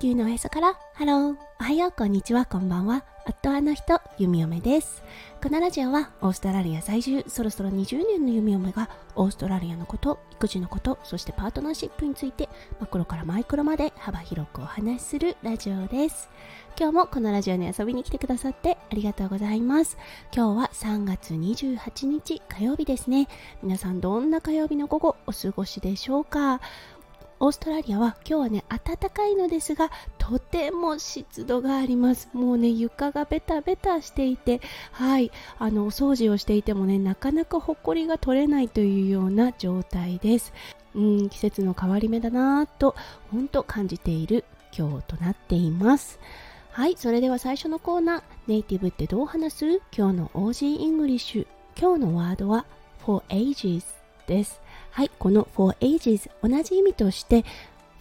球のおへそから。ハローおはよう。こんにちは。こんばんは。夫あの人。弓嫁です。このラジオはオーストラリア在住。そろそろ20年の弓嫁がオーストラリアのこと育児のことそしてパートナーシップについてマクロからマイクロまで幅広くお話しするラジオです。今日もこのラジオに遊びに来てくださってありがとうございます。今日は3月28日火曜日ですね。皆さんどんな火曜日の午後お過ごしでしょうか？オーストラリアは今日はね暖かいのですがとても湿度があります。もうね床がベタベタしていてはいあのお掃除をしていてもねなかなかほこりが取れないというような状態です。うん季節の変わり目だなぁと本当感じている今日となっています。はいそれでは最初のコーナーネイティブってどう話す？今日の Aussie English。今日のワードは for ages です。はい、この for ages 同じ意味として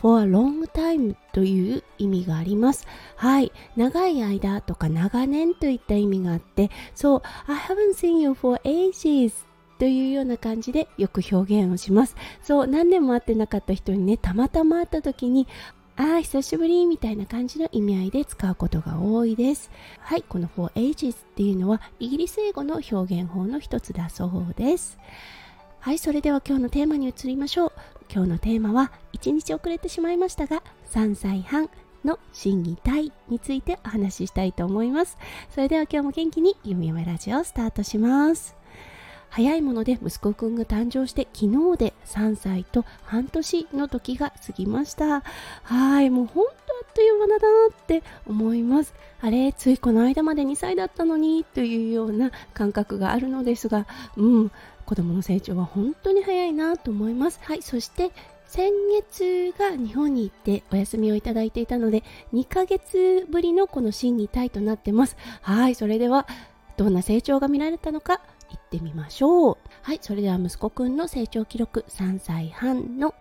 for a long time という意味があります。はい、長い間とか長年といった意味があって、そう、I haven't seen you for ages というような感じでよく表現をします。そう、何年も会ってなかった人にね、たまたま会った時に、ああ、久しぶりみたいな感じの意味合いで使うことが多いです。はい、この for ages っていうのはイギリス英語の表現法の一つだそうです。はいそれでは今日のテーマに移りましょう。今日のテーマは1日遅れてしまいましたが3歳半の心技体についてお話ししたいと思います。それでは今日も元気にゆみゆめラジオをスタートします。早いもので息子くんが誕生して昨日で3歳と半年の時が過ぎました。はいもう本当あっという間だなって思います。あれついこの間まで2歳だったのにというような感覚があるのですがうん。子供の成長は本当に早いなと思います。はい。そして先月が日本に行ってお休みをいただいていたので2ヶ月ぶりのこの審議体となってます。はい。それではどんな成長が見られたのか行ってみましょう。はい。それでは息子くんの成長記録3歳半の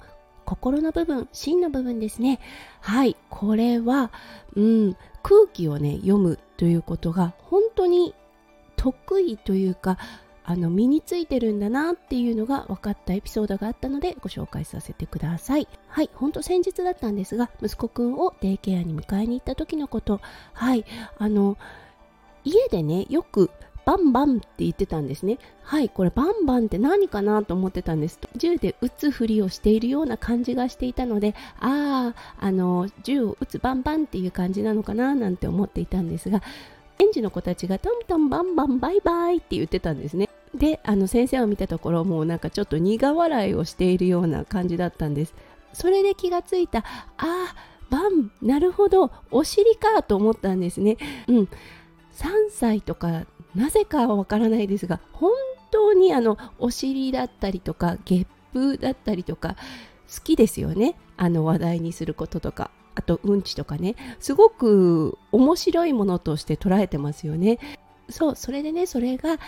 心の部分芯の部分ですね。はい。これはうん空気をね読むということが本当に得意というかあの身についてるんだなっていうのが分かったエピソードがあったのでご紹介させてくださいはいほんと先日だったんですが息子くんをデイケアに迎えに行った時のことはいあの家でねよくバンバンって言ってたんですね。はい、これバンバンって何かなと思ってたんです。銃で撃つふりをしているような感じがしていたので、ああ、あの、銃を撃つバンバンっていう感じなのかななんて思っていたんですが、園児の子たちがトントンバンバンバイバイって言ってたんですね。であの先生を見たところもうなんかちょっと苦笑いをしているような感じだったんです。それで気がついた。ああバンなるほど。お尻かと思ったんですね。うん。3歳とかなぜかはわからないですが本当にあのお尻だったりとかゲップだったりとか好きですよね。あの話題にすることとか。あとうんちとかね。すごく面白いものとして捉えてますよね。そうそれでねそれが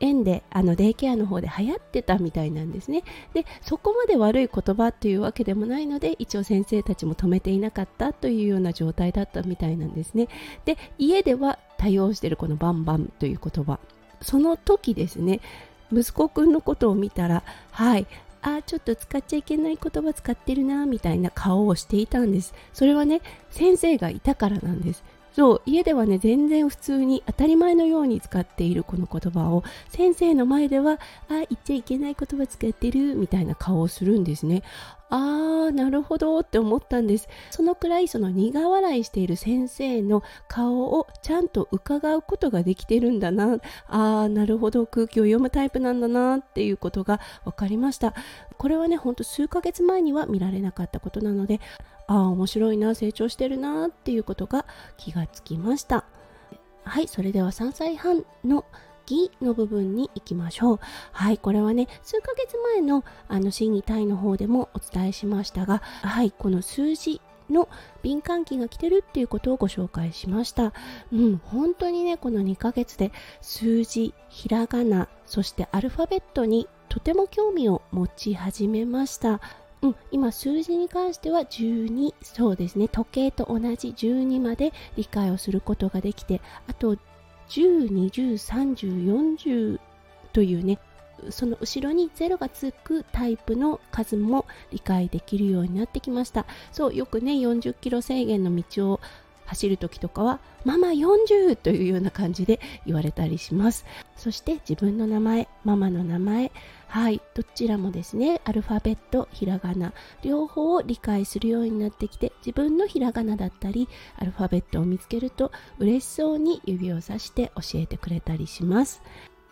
園であのデイケアの方で流行ってたみたいなんですね。でそこまで悪い言葉というわけでもないので一応先生たちも止めていなかったというような状態だったみたいなんですね。で家では多用しているこのバンバンという言葉。その時ですね息子くんのことを見たらはいあちょっと使っちゃいけない言葉使ってるなみたいな顔をしていたんです。それはね先生がいたからなんです。そう家ではね全然普通に当たり前のように使っているこの言葉を先生の前ではあ言っちゃいけない言葉使ってるみたいな顔をするんですねあーなるほどって思ったんです。そのくらいその苦笑いしている先生の顔をちゃんと伺うことができてるんだなあーなるほど空気を読むタイプなんだなっていうことが分かりました。これはねほんと数ヶ月前には見られなかったことなのでああ面白いな成長してるなっていうことが気がつきましたはいそれでは3歳半の義の部分に行きましょう。はい、これはね、数ヶ月前のあの審議体の方でもお伝えしましたが、はい、この数字の敏感期が来てるっていうことをご紹介しました。うん、本当にね、この2ヶ月で数字、ひらがな、そしてアルファベットにとても興味を持ち始めました。うん、今数字に関しては12そうですね時計と同じ12まで理解をすることができてあと10、20、30、40というね、その後ろに0がつくタイプの数も理解できるようになってきました。そうよくね40キロ制限の道を走る時とかはママ40というような感じで言われたりします。そして自分の名前ママの名前はいどちらもですねアルファベットひらがな両方を理解するようになってきて自分のひらがなだったりアルファベットを見つけると嬉しそうに指をさして教えてくれたりします。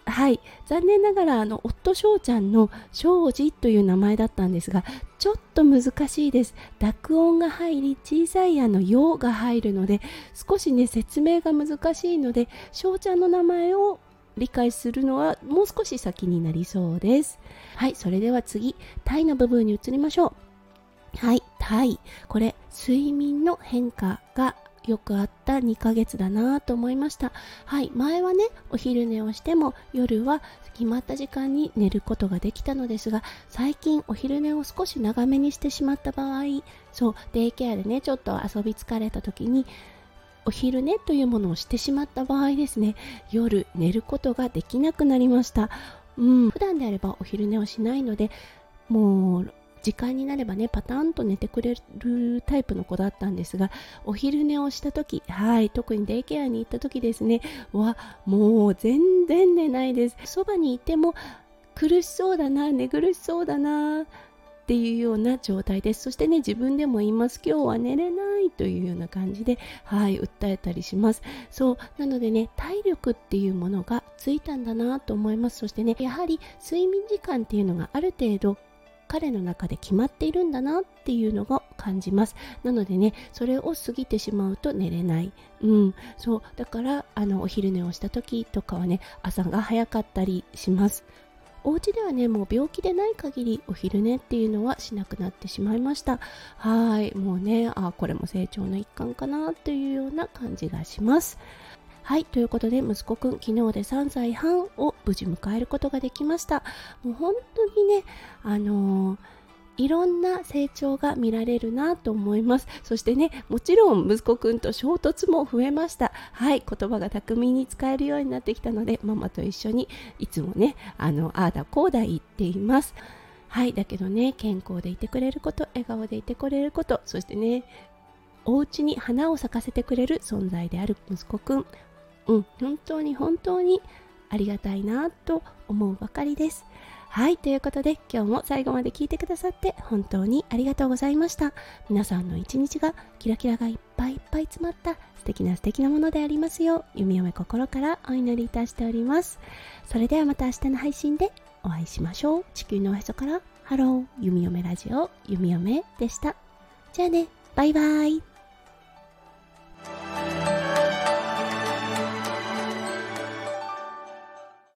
はい。残念ながらあの夫翔ちゃんの庄司という名前だったんですがちょっと難しいです。濁音が入り小さいあの「よ」が入るので少しね説明が難しいので翔ちゃんの名前を理解するのはもう少し先になりそうです。はいそれでは次「タイ」の部分に移りましょう。はい「タイ」これ睡眠の変化がよくあった2ヶ月だなと思いました。はい前はねお昼寝をしても夜は決まった時間に寝ることができたのですが最近お昼寝を少し長めにしてしまった場合そうデイケアでねちょっと遊び疲れた時にお昼寝というものをしてしまった場合ですね夜寝ることができなくなりました。うん普段であればお昼寝をしないのでもう時間になればねパターンと寝てくれるタイプの子だったんですがお昼寝をした時はい特にデイケアに行った時ですねはもう全然寝ないです。そばにいても苦しそうだな寝苦しそうだなっていうような状態です。そしてね自分でも言います今日は寝れないというような感じではい訴えたりします。そうなのでね体力っていうものがついたんだなと思います。そしてねやはり睡眠時間っていうのがある程度彼の中で決まっているんだなっていうのを感じます。なのでねそれを過ぎてしまうと寝れない。うん。そう。だからあのお昼寝をした時とかはね朝が早かったりします。お家ではねもう病気でない限りお昼寝っていうのはしなくなってしまいました。はい。もうねあこれも成長の一環かなというような感じがします。はい、ということで息子くん昨日で3歳半を無事迎えることができました。もう本当にね、あのーいろんな成長が見られるなと思います。そしてねもちろん息子くんと衝突も増えました。はい言葉が巧みに使えるようになってきたのでママと一緒にいつもねあのああだこうだ言っています。はいだけどね健康でいてくれること笑顔でいてくれることそしてねお家に花を咲かせてくれる存在である息子くん。うん、本当に本当にありがたいなと思うばかりです。はい、ということで今日も最後まで聞いてくださって本当にありがとうございました。皆さんの一日がキラキラがいっぱいいっぱい詰まった素敵な素敵なものでありますよう弓嫁心からお祈りいたしております。それではまた明日の配信でお会いしましょう。地球のおへそからハロー弓嫁ラジオ弓嫁でした。じゃあね、 bye bye。